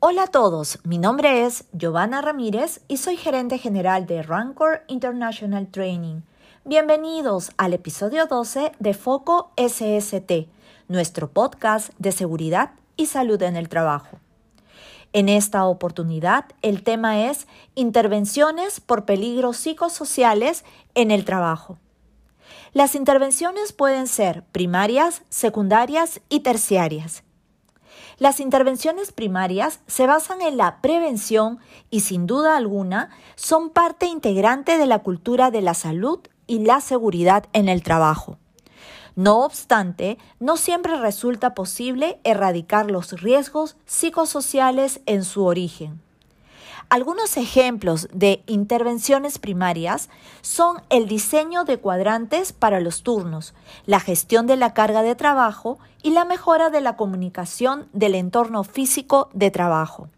Hola a todos, mi nombre es Giovanna Ramírez y soy gerente general de Rancor International Training. Bienvenidos al episodio 12 de Foco SST, nuestro podcast de seguridad y salud en el trabajo. En esta oportunidad, el tema es intervenciones por peligros psicosociales en el trabajo. Las intervenciones pueden ser primarias, secundarias y terciarias. Las intervenciones primarias se basan en la prevención y sin duda alguna son parte integrante de la cultura de la salud y la seguridad en el trabajo. No obstante, no siempre resulta posible erradicar los riesgos psicosociales en su origen. Algunos ejemplos de intervenciones primarias son el diseño de cuadrantes para los turnos, la gestión de la carga de trabajo y la mejora de la comunicación del entorno físico de trabajo.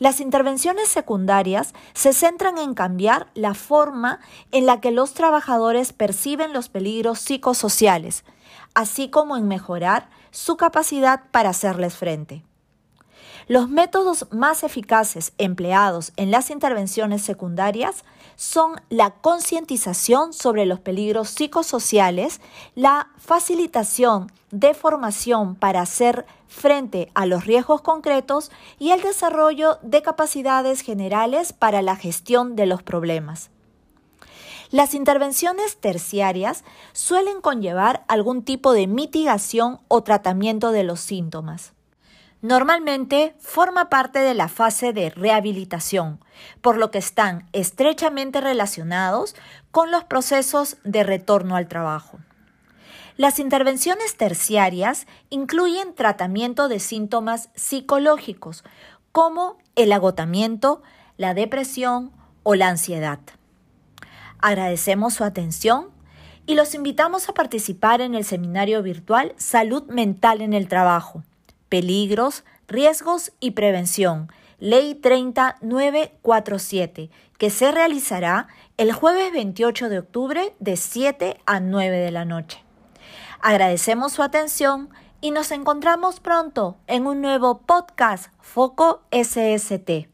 Las intervenciones secundarias se centran en cambiar la forma en la que los trabajadores perciben los peligros psicosociales, así como en mejorar su capacidad para hacerles frente. Los métodos más eficaces empleados en las intervenciones secundarias son la concientización sobre los peligros psicosociales, la facilitación de formación para hacer frente a los riesgos concretos y el desarrollo de capacidades generales para la gestión de los problemas. Las intervenciones terciarias suelen conllevar algún tipo de mitigación o tratamiento de los síntomas. Normalmente forma parte de la fase de rehabilitación, por lo que están estrechamente relacionados con los procesos de retorno al trabajo. Las intervenciones terciarias incluyen tratamiento de síntomas psicológicos como el agotamiento, la depresión o la ansiedad. Agradecemos su atención y los invitamos a participar en el seminario virtual Salud Mental en el Trabajo peligros, riesgos y prevención, Ley 30947, que se realizará el jueves 28 de octubre de 7 a 9 de la noche. Agradecemos su atención y nos encontramos pronto en un nuevo podcast Foco SST.